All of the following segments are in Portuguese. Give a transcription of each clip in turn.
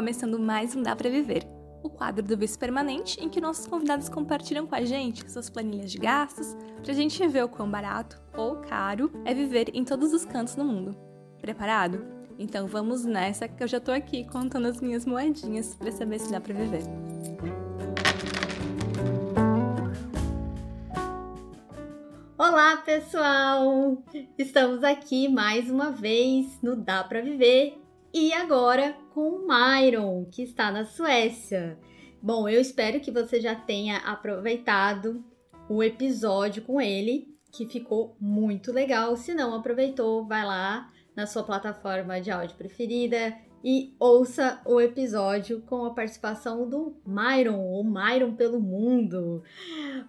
começando mais um Dá Pra Viver, o quadro do Vice Permanente em que nossos convidados compartilham com a gente suas planilhas de gastos pra gente ver o quão barato ou caro é viver em todos os cantos do mundo. Preparado? Então vamos nessa que eu já tô aqui contando as minhas moedinhas para saber se dá pra viver. Olá, pessoal! Estamos aqui mais uma vez no Dá Pra Viver e agora com o Myron, que está na Suécia. Bom, eu espero que você já tenha aproveitado o episódio com ele, que ficou muito legal. Se não aproveitou, vai lá na sua plataforma de áudio preferida e ouça o episódio com a participação do Myron, ou Myron pelo mundo.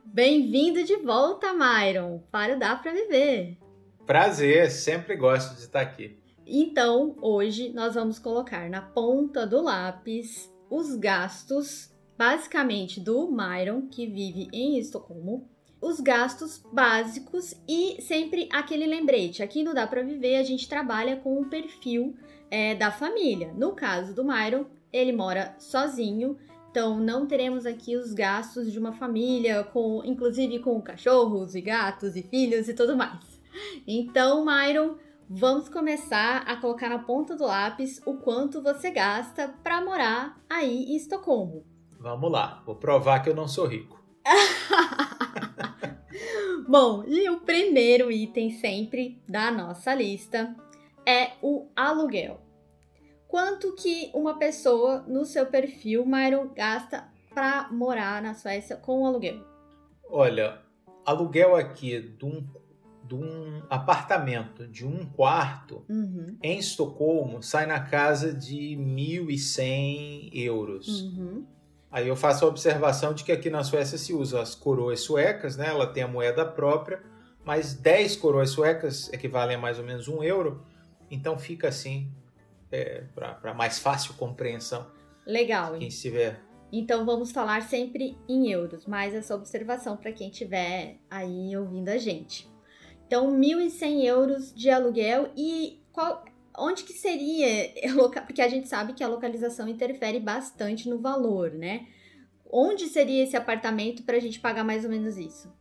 Bem-vindo de volta, Myron, para o Dá Pra Viver. Prazer, sempre gosto de estar aqui. Então, hoje nós vamos colocar na ponta do lápis os gastos, basicamente do Myron, que vive em Estocolmo, os gastos básicos e sempre aquele lembrete. Aqui no Dá Pra Viver a gente trabalha com o perfil é, da família. No caso do Myron, ele mora sozinho, então não teremos aqui os gastos de uma família, com inclusive com cachorros e gatos e filhos e tudo mais. Então, Myron, vamos começar a colocar na ponta do lápis o quanto você gasta para morar aí em Estocolmo. Vamos lá, vou provar que eu não sou rico. Bom, e o primeiro item sempre da nossa lista é o aluguel. Quanto que uma pessoa no seu perfil, Myron, gasta para morar na Suécia com aluguel? Olha, aluguel aqui de um de um apartamento de um quarto uhum. em Estocolmo sai na casa de 1.100 euros. Uhum. Aí eu faço a observação de que aqui na Suécia se usa as coroas suecas, né? Ela tem a moeda própria, mas 10 coroas suecas equivalem a mais ou menos um euro. Então fica assim, é, para mais fácil compreensão. Legal. Quem estiver então vamos falar sempre em euros, mas essa observação para quem estiver aí ouvindo a gente. Então, 1.100 euros de aluguel e qual, onde que seria, porque a gente sabe que a localização interfere bastante no valor, né? Onde seria esse apartamento para a gente pagar mais ou menos isso?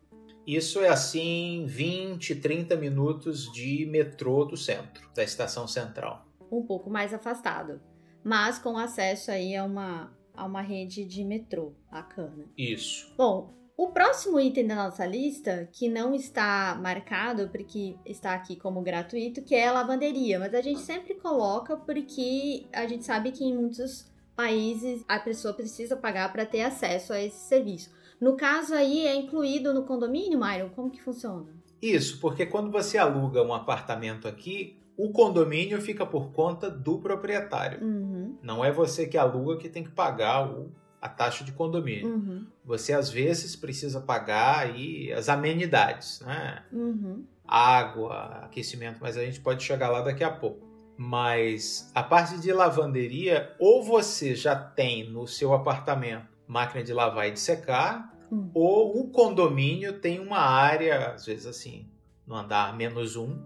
Isso é assim 20, 30 minutos de metrô do centro, da estação central. Um pouco mais afastado, mas com acesso aí a uma, a uma rede de metrô bacana. Isso. Bom, o próximo item da nossa lista, que não está marcado porque está aqui como gratuito, que é a lavanderia, mas a gente sempre coloca porque a gente sabe que em muitos países a pessoa precisa pagar para ter acesso a esse serviço. No caso aí é incluído no condomínio, Myron? Como que funciona? Isso, porque quando você aluga um apartamento aqui, o condomínio fica por conta do proprietário. Uhum. Não é você que aluga que tem que pagar o a taxa de condomínio. Uhum. Você às vezes precisa pagar aí as amenidades, né? Uhum. Água, aquecimento, mas a gente pode chegar lá daqui a pouco. Mas a parte de lavanderia, ou você já tem no seu apartamento máquina de lavar e de secar, uhum. ou o condomínio tem uma área, às vezes assim, no andar menos um,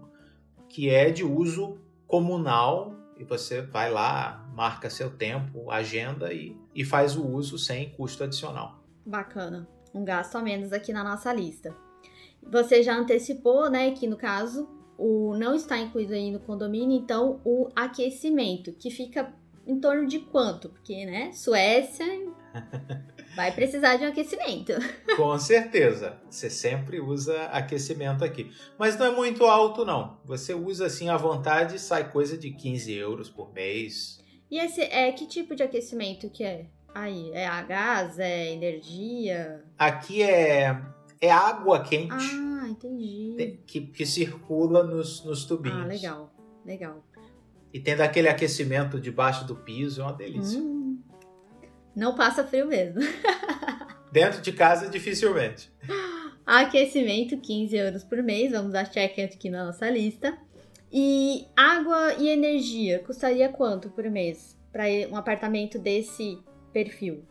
que é de uso comunal e você vai lá, marca seu tempo, agenda e, e faz o uso sem custo adicional. Bacana. Um gasto a menos aqui na nossa lista. Você já antecipou, né, que no caso o não está incluído aí no condomínio, então o aquecimento, que fica em torno de quanto? Porque, né, Suécia vai precisar de um aquecimento. Com certeza. Você sempre usa aquecimento aqui. Mas não é muito alto, não. Você usa assim à vontade e sai coisa de 15 euros por mês. E esse é que tipo de aquecimento que é? Aí, é a gás, é energia? Aqui é, é água quente. Ah, entendi. Que, que circula nos, nos tubinhos. Ah, legal, legal. E tendo aquele aquecimento debaixo do piso, é uma delícia. Hum, não passa frio mesmo. Dentro de casa, dificilmente. Aquecimento, 15 euros por mês. Vamos dar check aqui na nossa lista. E água e energia, custaria quanto por mês? Para um apartamento desse perfil?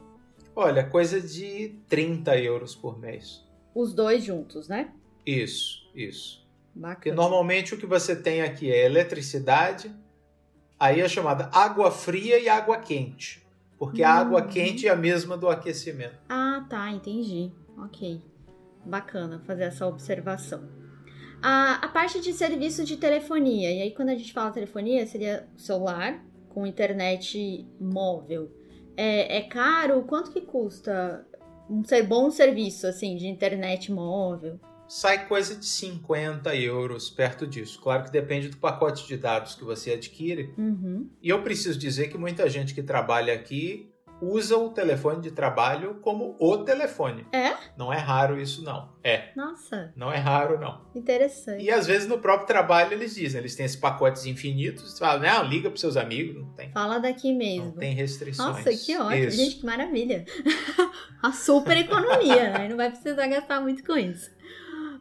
Olha, coisa de 30 euros por mês. Os dois juntos, né? Isso, isso. Bacana. Porque normalmente o que você tem aqui é eletricidade, aí é chamada água fria e água quente. Porque a água Hum. quente é a mesma do aquecimento. Ah, tá, entendi. Ok. Bacana fazer essa observação. A, a parte de serviço de telefonia, e aí quando a gente fala telefonia, seria celular com internet móvel. É, é caro? Quanto que custa um ser bom serviço, assim, de internet móvel? Sai coisa de 50 euros perto disso. Claro que depende do pacote de dados que você adquire. Uhum. E eu preciso dizer que muita gente que trabalha aqui usa o telefone de trabalho como o telefone. É? Não é raro isso, não. É. Nossa, Não é raro, não. interessante. E às vezes no próprio trabalho eles dizem, eles têm esses pacotes infinitos, você fala, não, liga pros seus amigos, não tem, Fala daqui mesmo. não tem restrições. Nossa, que ótimo. Isso. Gente, que maravilha. A super economia, né? Não vai precisar gastar muito com isso.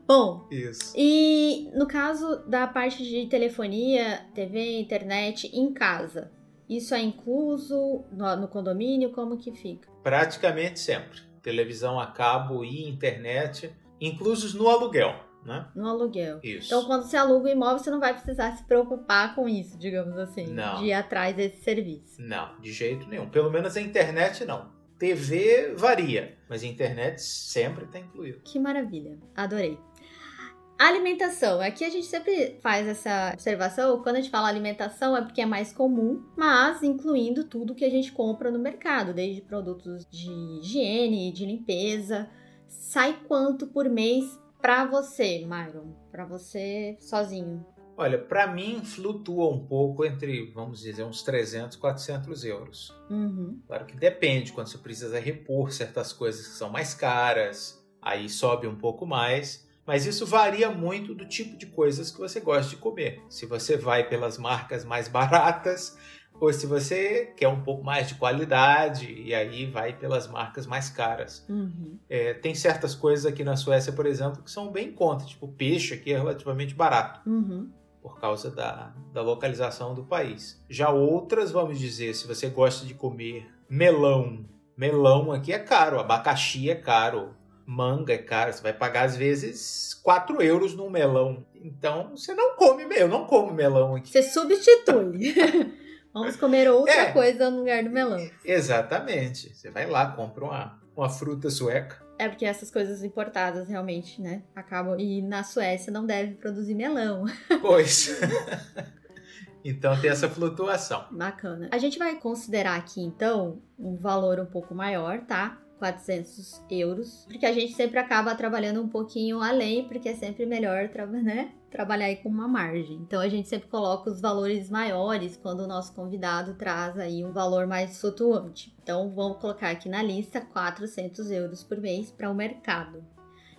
Bom, Isso. e no caso da parte de telefonia, TV, internet em casa, isso é incluso no, no condomínio? Como que fica? Praticamente sempre. Televisão a cabo e internet, inclusos no aluguel, né? No aluguel. Isso. Então, quando você aluga o imóvel, você não vai precisar se preocupar com isso, digamos assim. Não. De ir atrás desse serviço. Não, de jeito nenhum. Pelo menos a internet não. TV varia, mas a internet sempre está incluído. Que maravilha. Adorei. Alimentação. Aqui a gente sempre faz essa observação. Quando a gente fala alimentação é porque é mais comum, mas incluindo tudo que a gente compra no mercado, desde produtos de higiene, de limpeza. Sai quanto por mês pra você, Myron? Pra você sozinho? Olha, para mim flutua um pouco entre, vamos dizer, uns 300, 400 euros. Uhum. Claro que depende, quando você precisa repor certas coisas que são mais caras, aí sobe um pouco mais. Mas isso varia muito do tipo de coisas que você gosta de comer. Se você vai pelas marcas mais baratas, ou se você quer um pouco mais de qualidade, e aí vai pelas marcas mais caras. Uhum. É, tem certas coisas aqui na Suécia, por exemplo, que são bem em conta. Tipo, peixe aqui é relativamente barato Uhum. por causa da, da localização do país. Já outras, vamos dizer, se você gosta de comer melão, melão aqui é caro, abacaxi é caro, manga é caro, você vai pagar às vezes 4 euros num melão. Então você não come, eu não como melão aqui. Você substitui. Vamos comer outra É. coisa no lugar do melão. Exatamente. Você vai lá, compra uma, uma fruta sueca. É porque essas coisas importadas realmente, né? Acabam. E na Suécia não deve produzir melão. Pois. então tem essa flutuação. Bacana. A gente vai considerar aqui, então, um valor um pouco maior, tá? 400 euros. Porque a gente sempre acaba trabalhando um pouquinho além, porque é sempre melhor né? trabalhar aí com uma margem. Então a gente sempre coloca os valores maiores quando o nosso convidado traz aí um valor mais flutuante. Então vamos colocar aqui na lista 400 euros por mês para o mercado.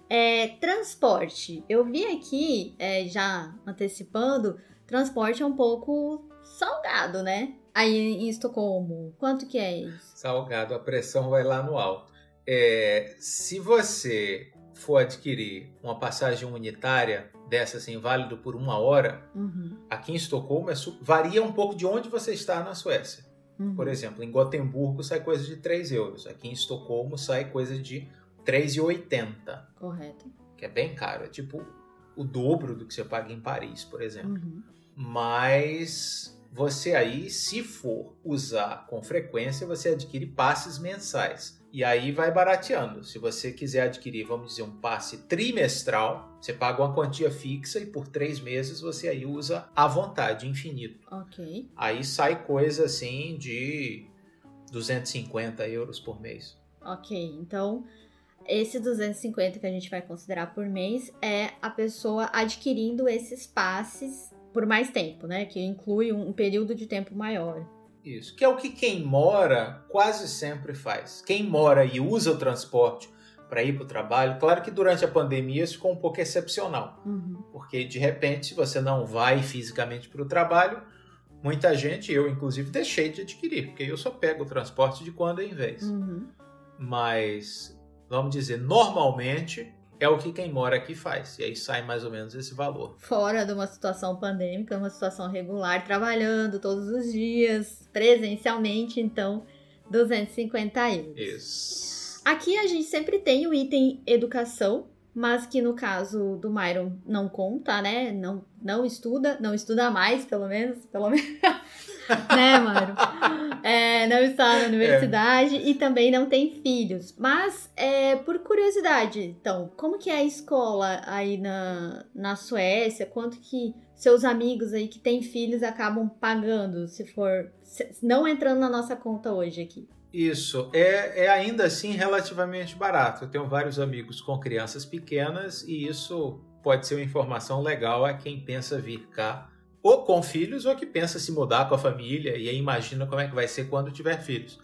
É, transporte. Eu vi aqui, é, já antecipando, transporte é um pouco salgado, né? Aí em Estocolmo, quanto que é isso? Salgado, a pressão vai lá no alto. É, se você for adquirir uma passagem unitária dessa assim, válido por uma hora, Uhum, aqui em Estocolmo é varia um pouco de onde você está na Suécia. uhum. Por exemplo, em Gotemburgo sai coisa de 3 euros. Aqui em Estocolmo sai coisa de 3,80, Correto. que é bem caro. É tipo o dobro do que você paga em Paris, por exemplo. Uhum. Mas você aí, se for usar com frequência, você adquire passes mensais. E aí vai barateando. Se você quiser adquirir, vamos dizer, um passe trimestral, você paga uma quantia fixa e por três meses você aí usa à vontade, infinito. Ok. Aí sai coisa assim de 250 euros por mês. Ok, então esse 250 que a gente vai considerar por mês é a pessoa adquirindo esses passes por mais tempo, né? Que inclui um período de tempo maior. Isso, que é o que quem mora quase sempre faz. Quem mora e usa o transporte para ir para o trabalho, claro que durante a pandemia isso ficou um pouco excepcional, Uhum. porque de repente, se você não vai fisicamente para o trabalho, muita gente, eu inclusive, deixei de adquirir, porque eu só pego o transporte de quando em vez. Uhum. Mas, vamos dizer, normalmente é o que quem mora aqui faz, e aí sai mais ou menos esse valor. Fora de uma situação pandêmica, uma situação regular, trabalhando todos os dias, presencialmente, então 250 euros. Isso. Aqui a gente sempre tem o item educação, mas que no caso do Myron não conta, né? Não, não estuda, não estuda mais, pelo menos, pelo menos. né, Myron? É, não está na universidade é. e também não tem filhos. Mas, é, por curiosidade, então, como que é a escola aí na, na Suécia? Quanto que seus amigos aí que têm filhos acabam pagando, se for. Se, não entrando na nossa conta hoje aqui? Isso, é, é ainda assim relativamente barato. Eu tenho vários amigos com crianças pequenas e isso pode ser uma informação legal a quem pensa vir cá, ou com filhos, ou que pensa se mudar com a família e aí imagina como é que vai ser quando tiver filhos.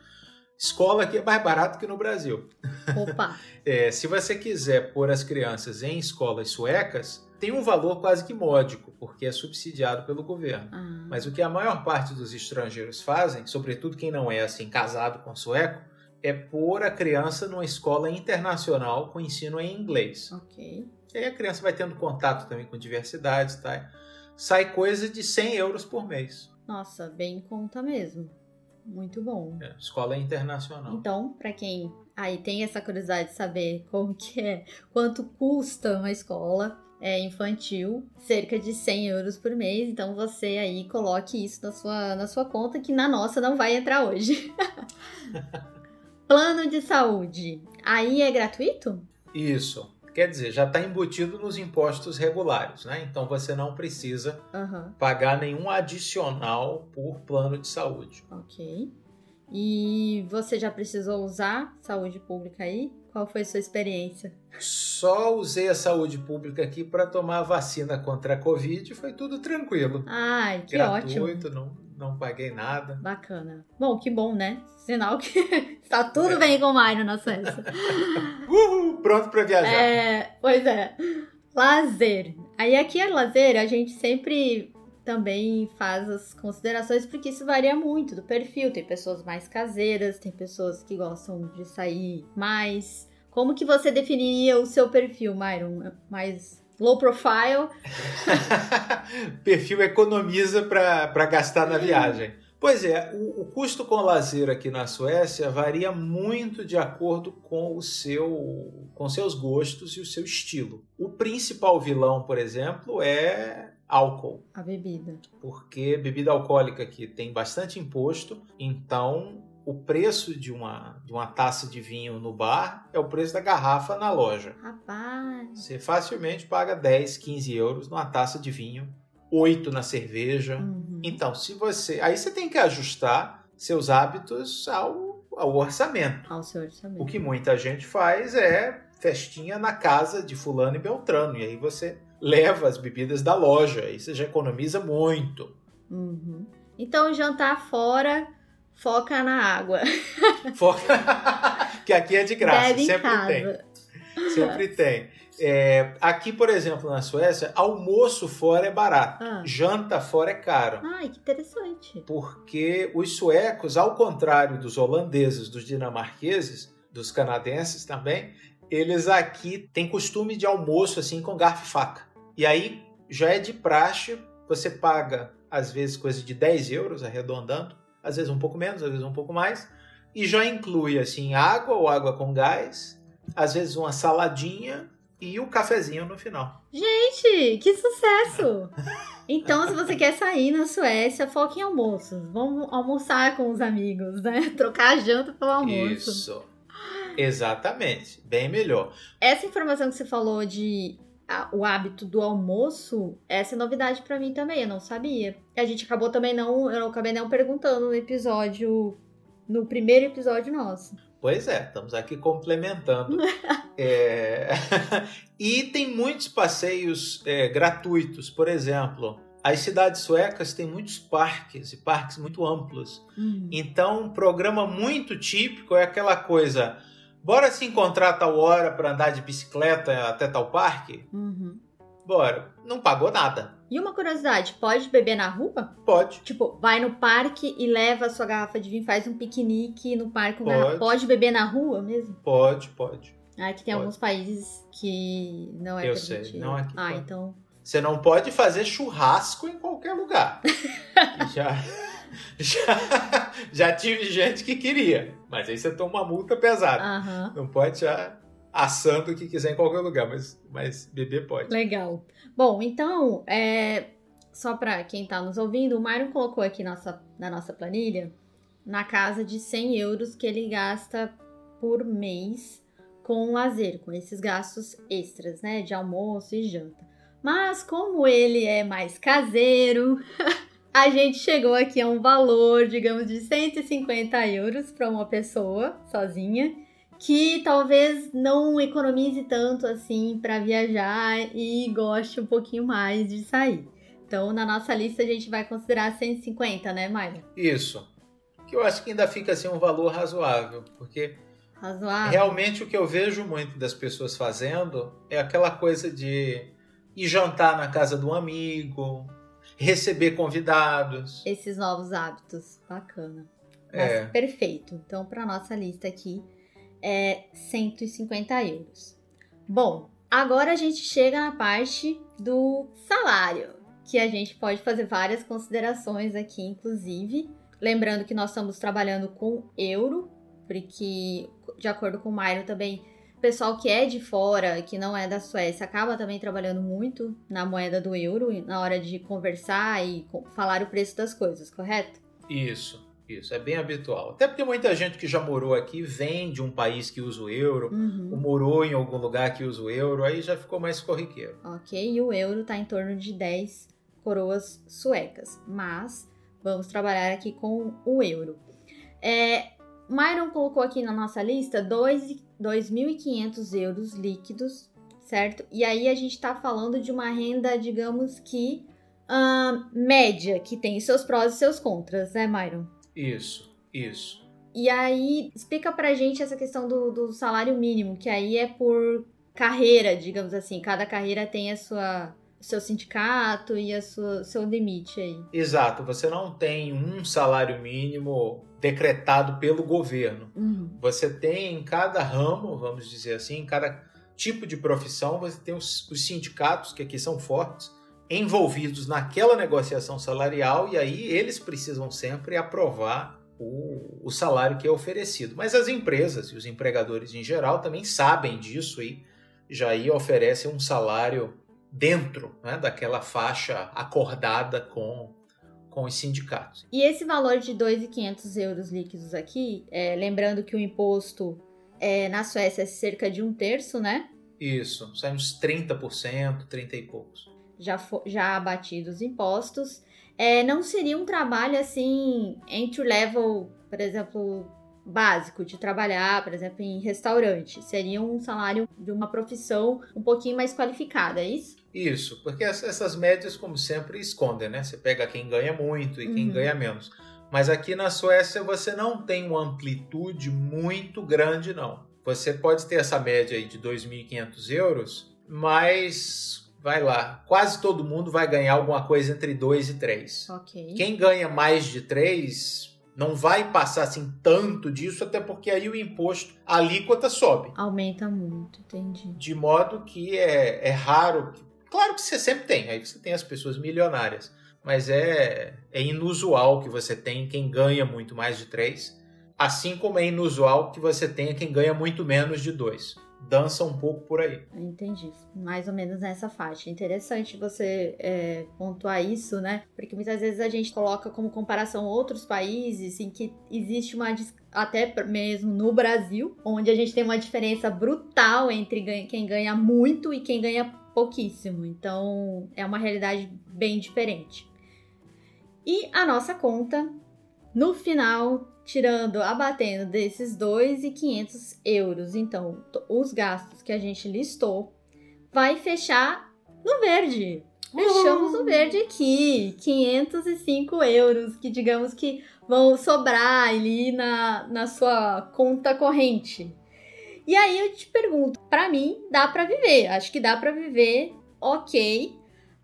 Escola aqui é mais barato que no Brasil. Opa! é, se você quiser pôr as crianças em escolas suecas, tem um valor quase que módico, porque é subsidiado pelo governo. Ah. Mas o que a maior parte dos estrangeiros fazem, sobretudo quem não é assim casado com sueco, é pôr a criança numa escola internacional com ensino em inglês. Ok. E aí a criança vai tendo contato também com diversidades, tá? Sai coisa de 100 euros por mês. Nossa, bem em conta mesmo. Muito bom. É, escola internacional. Então, para quem aí tem essa curiosidade de saber como que é, quanto custa uma escola, é, infantil, cerca de 100 euros por mês. Então você aí coloque isso na sua, na sua conta, que na nossa não vai entrar hoje. Plano de saúde. Aí é gratuito? Isso. Quer dizer, já está embutido nos impostos regulares, né? Então você não precisa uhum. pagar nenhum adicional por plano de saúde. Ok. E você já precisou usar saúde pública aí? Qual foi a sua experiência? Só usei a saúde pública aqui para tomar a vacina contra a Covid e foi tudo tranquilo. Ai, que Gratuito, ótimo. Não, não paguei nada. Bacana. Bom, que bom, né? Sinal que está tudo é. bem com o Mário na Suécia. Uhul, pronto para viajar. É, pois é. Lazer. Aí aqui é lazer, a gente sempre também faz as considerações, porque isso varia muito do perfil. Tem pessoas mais caseiras, tem pessoas que gostam de sair mais. Como que você definiria o seu perfil, Myron? Mais low profile? perfil economiza para gastar na viagem. Pois é, o, o, custo com lazer aqui na Suécia varia muito de acordo com o seu com seus gostos e o seu estilo. O principal vilão, por exemplo, é álcool. A bebida. Porque bebida alcoólica aqui tem bastante imposto, então o preço de uma, de uma taça de vinho no bar é o preço da garrafa na loja. Rapaz! Você facilmente paga 10, 15 euros numa taça de vinho, 8 na cerveja. Uhum. Então, se você. Aí você tem que ajustar seus hábitos ao, ao orçamento. Ao seu orçamento. O que muita gente faz é festinha na casa de fulano e beltrano. E aí você leva as bebidas da loja. Aí você já economiza muito. Uhum. Então, jantar fora, foca na água. Foca. que aqui é de graça, Bebe sempre tem. Sempre tem. É, aqui, por exemplo, na Suécia, almoço fora é barato, ah. janta fora é caro. Ai, que interessante. Porque os suecos, ao contrário dos holandeses, dos dinamarqueses, dos canadenses também, eles aqui têm costume de almoço assim com garfo e faca. E aí já é de praxe, você paga às vezes coisa de 10 euros, arredondando, às vezes um pouco menos, às vezes um pouco mais, e já inclui assim água ou água com gás, às vezes uma saladinha e o um cafezinho no final. Gente, que sucesso! Então, se você quer sair na Suécia, foque em almoços. Vamos almoçar com os amigos, né? Trocar a janta pelo almoço. Isso. Exatamente. Bem melhor. Essa informação que você falou de o hábito do almoço, essa é novidade para mim também, eu não sabia. A gente acabou também não, eu acabei não perguntando no episódio, no primeiro episódio nosso. Pois é, estamos aqui complementando. é... e tem muitos passeios é, gratuitos, por exemplo. As cidades suecas têm muitos parques e parques muito amplos. Uhum. Então, um programa muito típico é aquela coisa: Bora se encontrar tal hora para andar de bicicleta até tal parque? Uhum. Bora. Não pagou nada. E uma curiosidade, pode beber na rua? Pode. Tipo, vai no parque e leva a sua garrafa de vinho, faz um piquenique no parque. Pode. Pode beber na rua mesmo? Pode, pode. Ah, que tem pode. alguns países que não é Eu permitido. sei, não aqui. Ah, pode. então... Você não pode fazer churrasco em qualquer lugar. Já... já, já tive gente que queria, mas aí você toma uma multa pesada. Uhum. Não pode já. assando o que quiser em qualquer lugar, mas, mas beber pode. Legal. Bom, então, é, só para quem está nos ouvindo, o Myron colocou aqui nossa, na nossa planilha na casa de 100 euros que ele gasta por mês com lazer, com esses gastos extras, né, de almoço e janta. Mas como ele é mais caseiro, a gente chegou aqui a um valor, digamos, de 150 euros para uma pessoa sozinha, que talvez não economize tanto assim para viajar e goste um pouquinho mais de sair. Então, na nossa lista, a gente vai considerar 150, né, Maia? Isso. Que eu acho que ainda fica assim um valor razoável, porque razoável. realmente o que eu vejo muito das pessoas fazendo é aquela coisa de ir jantar na casa de um amigo, receber convidados. Esses novos hábitos, bacana. É. perfeito. Então, para nossa lista aqui é 150 euros. Bom, agora a gente chega na parte do salário, que a gente pode fazer várias considerações aqui, inclusive. Lembrando que nós estamos trabalhando com euro, porque, de acordo com o Mairo também, o pessoal que é de fora, que não é da Suécia, acaba também trabalhando muito na moeda do euro na hora de conversar e falar o preço das coisas, correto? Isso, isso. É bem habitual. Até porque muita gente que já morou aqui vem de um país que usa o euro, uhum. ou morou em algum lugar que usa o euro, aí já ficou mais corriqueiro. Ok, e o euro está em torno de 10 coroas suecas. Mas vamos trabalhar aqui com o euro. É, Myron colocou aqui na nossa lista 2.500 euros líquidos, certo? E aí a gente está falando de uma renda, digamos que uh, média, que tem seus prós e seus contras, né, Myron? Isso, isso. E aí, explica pra gente essa questão do, do salário mínimo, que aí é por carreira, digamos assim. Cada carreira tem a sua seu sindicato e a sua, seu limite aí. Exato, você não tem um salário mínimo decretado pelo governo. Uhum. Você tem em cada ramo, vamos dizer assim, em cada tipo de profissão, você tem os, os sindicatos, que aqui são fortes, envolvidos naquela negociação salarial e aí eles precisam sempre aprovar o, o, salário que é oferecido. Mas as empresas e os empregadores em geral também sabem disso e já aí oferecem um salário dentro né, daquela faixa acordada com, com os sindicatos. E esse valor de 2.500 euros líquidos aqui, é, lembrando que o imposto é, na Suécia é cerca de um terço, né? Isso, sai uns 30%, 30 e poucos. Já, já abatidos os impostos. É, não seria um trabalho assim, entry level, por exemplo, básico de trabalhar, por exemplo, em restaurante. Seria um salário de uma profissão um pouquinho mais qualificada, é isso? Isso, porque essas médias, como sempre, escondem, né? Você pega quem ganha muito e quem uhum. ganha menos. Mas aqui na Suécia você não tem uma amplitude muito grande, não. Você pode ter essa média aí de 2.500 euros, mas vai lá, quase todo mundo vai ganhar alguma coisa entre 2 e 3. Ok. Quem ganha mais de 3 não vai passar assim tanto disso, até porque aí o imposto, a alíquota sobe. Aumenta muito, entendi. De modo que é, é raro. Claro que você sempre tem, aí você tem as pessoas milionárias, mas é, é inusual que você tenha quem ganha muito mais de três, assim como é inusual que você tenha quem ganha muito menos de dois dança um pouco por aí. Entendi. Mais ou menos nessa faixa. Interessante você é, pontuar isso, né? Porque muitas vezes a gente coloca como comparação outros países em que existe uma até mesmo no Brasil, onde a gente tem uma diferença brutal entre quem ganha muito e quem ganha pouquíssimo. Então, é uma realidade bem diferente. E a nossa conta, no final, tirando, abatendo desses 2.500 euros, então, os gastos que a gente listou, vai fechar no verde. Fechamos no verde aqui, 505 euros, que digamos que vão sobrar ali na, na sua conta corrente. E aí eu te pergunto, para mim dá para viver, acho que dá para viver, ok,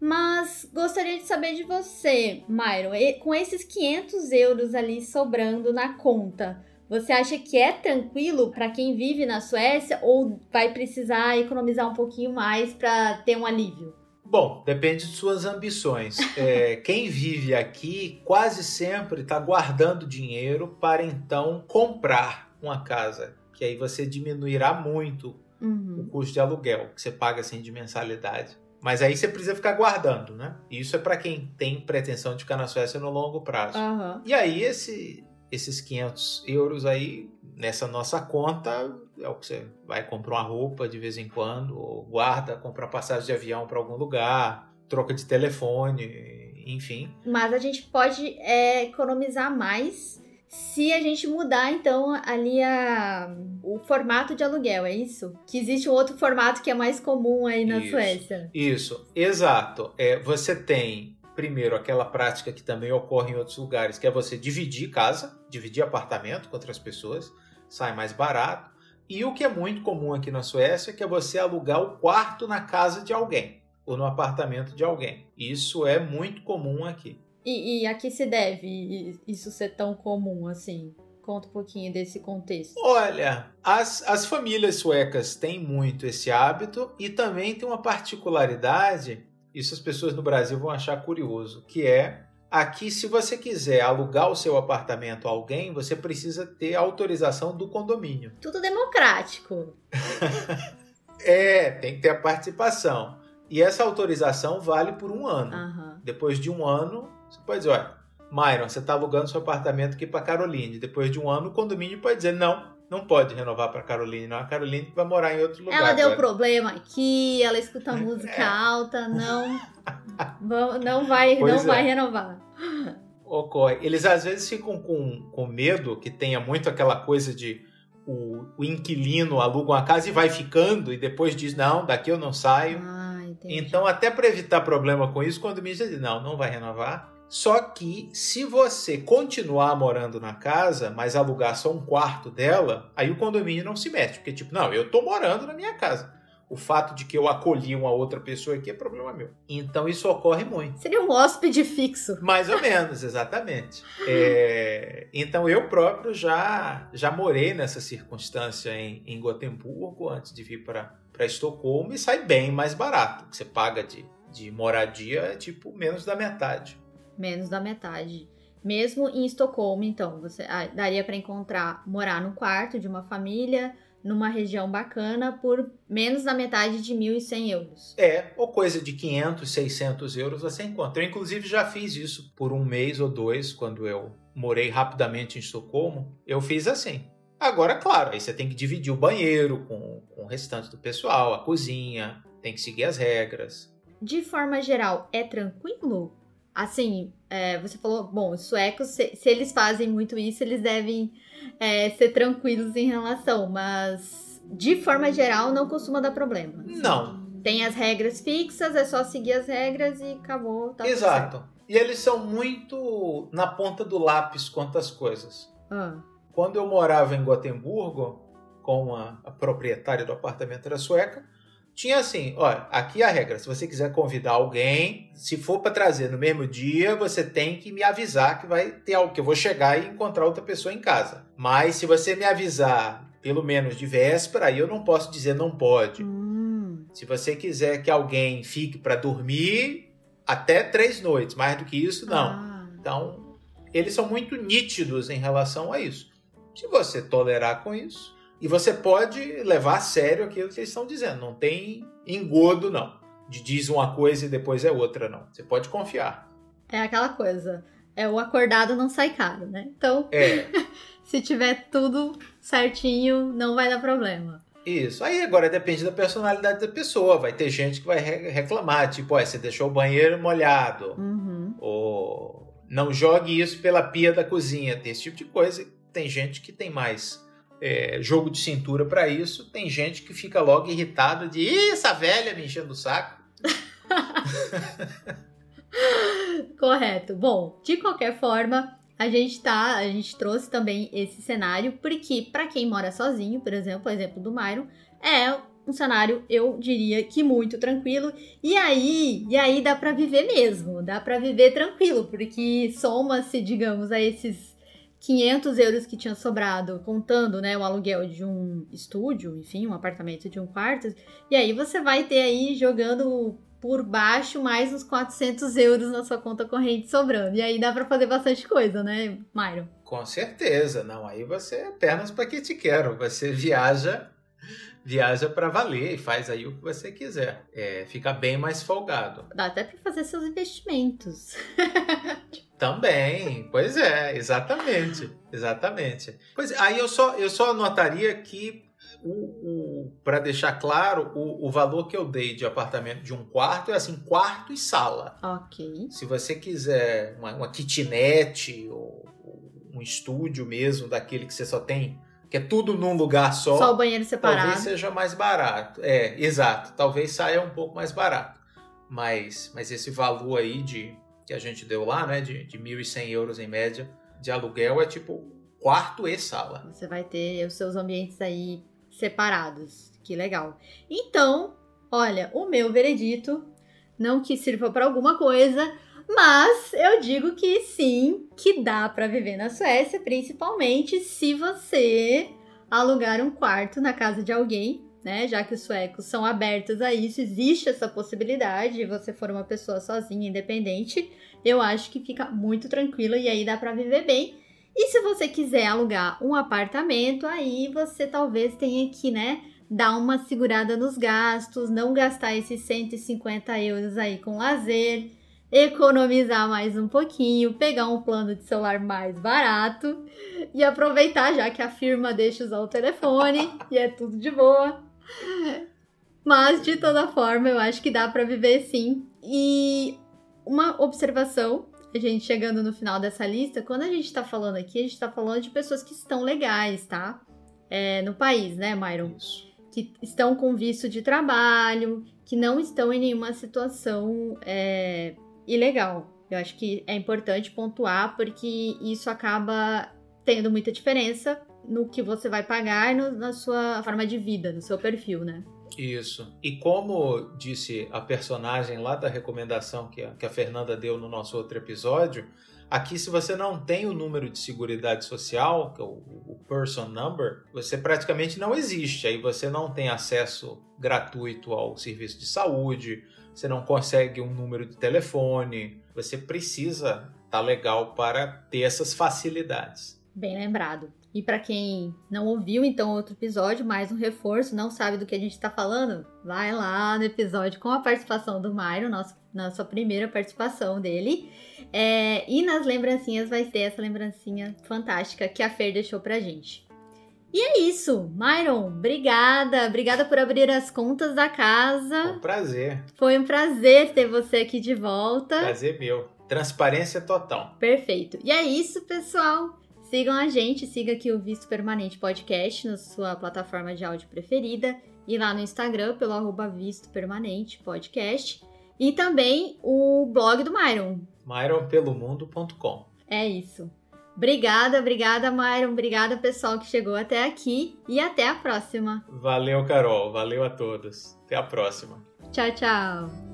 mas gostaria de saber de você, Myron, com esses 500 euros ali sobrando na conta, você acha que é tranquilo para quem vive na Suécia ou vai precisar economizar um pouquinho mais para ter um alívio? Bom, depende de suas ambições. É, quem vive aqui quase sempre está guardando dinheiro para então comprar uma casa, que aí você diminuirá muito Uhum. o custo de aluguel que você paga assim de mensalidade. Mas aí você precisa ficar guardando, né? Isso é para quem tem pretensão de ficar na Suécia no longo prazo. Aham. E aí esse, esses 500 euros aí nessa nossa conta é o que você vai comprar uma roupa de vez em quando, ou guarda, comprar passagem de avião para algum lugar, troca de telefone, enfim. Mas a gente pode é, economizar mais se a gente mudar, então, ali a, o formato de aluguel, é isso? Que existe um outro formato que é mais comum aí na Isso. Suécia. Isso, exato. É, você tem, primeiro, aquela prática que também ocorre em outros lugares, que é você dividir casa, dividir apartamento com outras pessoas, sai mais barato. E o que é muito comum aqui na Suécia, que é você alugar o quarto na casa de alguém, ou no apartamento de alguém. Isso é muito comum aqui. E, e a que se deve isso ser tão comum assim? Conta um pouquinho desse contexto. Olha, as, as famílias suecas têm muito esse hábito e também tem uma particularidade, isso as pessoas no Brasil vão achar curioso, que é aqui se você quiser alugar o seu apartamento a alguém, você precisa ter autorização do condomínio. Tudo democrático. É, tem que ter a participação. E essa autorização vale por um ano. Aham. Depois de um ano, você pode dizer, olha, Myron, você está alugando seu apartamento aqui para Caroline. Depois de um ano, o condomínio pode dizer, não, não pode renovar para Caroline, não. A Caroline vai morar em outro lugar. Ela deu agora." problema aqui, ela escuta música alta, não, não vai, Pois não é. vai renovar. Ocorre. Eles às vezes ficam com, com medo que tenha muito aquela coisa de o, o inquilino aluga uma casa e vai ficando e depois diz, não, daqui eu não saio. Ah. Então, até para evitar problema com isso, quando me diz, não, não vai renovar. Só que se você continuar morando na casa, mas alugar só um quarto dela, aí o condomínio não se mete, porque tipo, não, eu tô morando na minha casa. O fato de que eu acolhi uma outra pessoa aqui é problema meu. Então isso ocorre muito. Seria um hóspede fixo. Mais ou menos, exatamente. É, então eu próprio já já morei nessa circunstância em, em Gotemburgo antes de vir para Estocolmo e sai bem mais barato. O que você paga de, de moradia é tipo menos da metade. Menos da metade. Mesmo em Estocolmo, então, você ah, daria para encontrar, morar no quarto de uma família, numa região bacana, por menos da metade de 1.100 euros. É, ou coisa de 500, 600 euros você encontra. Eu, inclusive, já fiz isso por um mês ou dois, quando eu morei rapidamente em Estocolmo. Eu fiz assim. Agora, claro, aí você tem que dividir o banheiro com, com o restante do pessoal, a cozinha, tem que seguir as regras. De forma geral, é tranquilo? Assim, é, você falou, bom, os suecos, se, se eles fazem muito isso, eles devem é, ser tranquilos em relação, mas de forma geral não costuma dar problema. Não, Tem as regras fixas, é só seguir as regras e acabou. Tá exato. E eles são muito na ponta do lápis quanto às coisas. Ah, Quando eu morava em Gotemburgo, com a, a proprietária do apartamento era sueca, tinha assim, olha, aqui a regra, se você quiser convidar alguém, se for para trazer no mesmo dia, você tem que me avisar que vai ter algo que eu vou chegar e encontrar outra pessoa em casa. Mas se você me avisar pelo menos de véspera, aí eu não posso dizer não pode. hum, Se você quiser que alguém fique para dormir, até três noites, mais do que isso, não. ah, Então, eles são muito nítidos em relação a isso. Se você tolerar com isso, e você pode levar a sério aquilo que eles estão dizendo, não tem engodo, não. De diz uma coisa e depois é outra, não. Você pode confiar. é aquela coisa. É o acordado não sai caro, né? Então, É, se tiver tudo certinho, não vai dar problema. isso. Aí agora depende da personalidade da pessoa. Vai ter gente que vai re- reclamar, tipo, "Ué, você deixou o banheiro molhado. Uhum. ou não jogue isso pela pia da cozinha, tem esse tipo de coisa. Tem gente que tem mais é, jogo de cintura para isso, tem gente que fica logo irritada de "Ih, essa velha me enchendo o saco. Correto. Bom, de qualquer forma, a gente tá, a gente trouxe também esse cenário porque para quem mora sozinho, por exemplo, o exemplo do Myron, é um cenário, eu diria que muito tranquilo. E aí, e aí dá para viver mesmo, dá para viver tranquilo, porque soma-se, digamos, a esses 500 euros que tinha sobrado, contando, né, o aluguel de um estúdio, enfim, um apartamento de um quarto. E aí você vai ter aí jogando por baixo mais uns 400 euros na sua conta corrente sobrando. E aí dá pra fazer bastante coisa, né, Myron? Com certeza, não. Aí você é pernas para que te quero. Você viaja, viaja para valer e faz aí o que você quiser. É, fica bem mais folgado. Dá até para fazer seus investimentos. Também, pois é, exatamente, exatamente. Pois é, aí eu só eu só anotaria que o, o para deixar claro o, o valor que eu dei de apartamento de um quarto é assim quarto e sala. Ok. Se você quiser uma, uma kitnet ou um estúdio mesmo daquele que você só tem que é tudo num lugar só. Só o banheiro separado. Talvez seja mais barato. É, exato. Talvez saia um pouco mais barato. Mas, mas esse valor aí de que a gente deu lá, né, de, de 1.100 euros em média de aluguel é tipo quarto e sala. Você vai ter os seus ambientes aí separados. Que legal. Então, olha, o meu veredito, não que sirva para alguma coisa, mas eu digo que sim, que dá para viver na Suécia, principalmente se você alugar um quarto na casa de alguém, né? Já que os suecos são abertos a isso, existe essa possibilidade de você for uma pessoa sozinha, independente. Eu acho que fica muito tranquilo e aí dá para viver bem. E se você quiser alugar um apartamento, aí você talvez tenha que, né, dar uma segurada nos gastos, não gastar esses 150 euros aí com lazer economizar mais um pouquinho, pegar um plano de celular mais barato e aproveitar já que a firma deixa usar o telefone e é tudo de boa. Mas de toda forma, eu acho que dá para viver sim. E uma observação, a gente chegando no final dessa lista, quando a gente tá falando aqui, a gente tá falando de pessoas que estão legais, tá? É, no país, né, Myron? Isso. Que estão com visto de trabalho, que não estão em nenhuma situação é, ilegal. Eu acho que é importante pontuar porque isso acaba tendo muita diferença no que você vai pagar no, na sua forma de vida, no seu perfil, né? Isso. E como disse a personagem lá da recomendação que a, que a Fernanda deu no nosso outro episódio, aqui se você não tem o número de seguridade social, que é o, o person number, você praticamente não existe. Aí você não tem acesso gratuito ao serviço de saúde, você não consegue um número de telefone, você precisa estar tá legal para ter essas facilidades. Bem lembrado. E para quem não ouviu então outro episódio, mais um reforço, não sabe do que a gente está falando, vai lá no episódio com a participação do Mairo, nosso, na sua primeira participação dele. É, e nas lembrancinhas vai ter essa lembrancinha fantástica que a Fer deixou pra gente. E é isso, Myron, obrigada, obrigada por abrir as contas da casa. Foi um prazer. Foi um prazer ter você aqui de volta. Prazer meu. Transparência total. Perfeito. E é isso, pessoal. Sigam a gente, siga aqui o Visto Permanente Podcast na sua plataforma de áudio preferida e lá no Instagram pelo arroba Visto Permanente Podcast e também o blog do Myron. myronpelomundo.com É isso. Obrigada, obrigada, Myron. Obrigada, pessoal que chegou até aqui. E até a próxima. Valeu, Carol. Valeu a todos. Até a próxima. Tchau, tchau.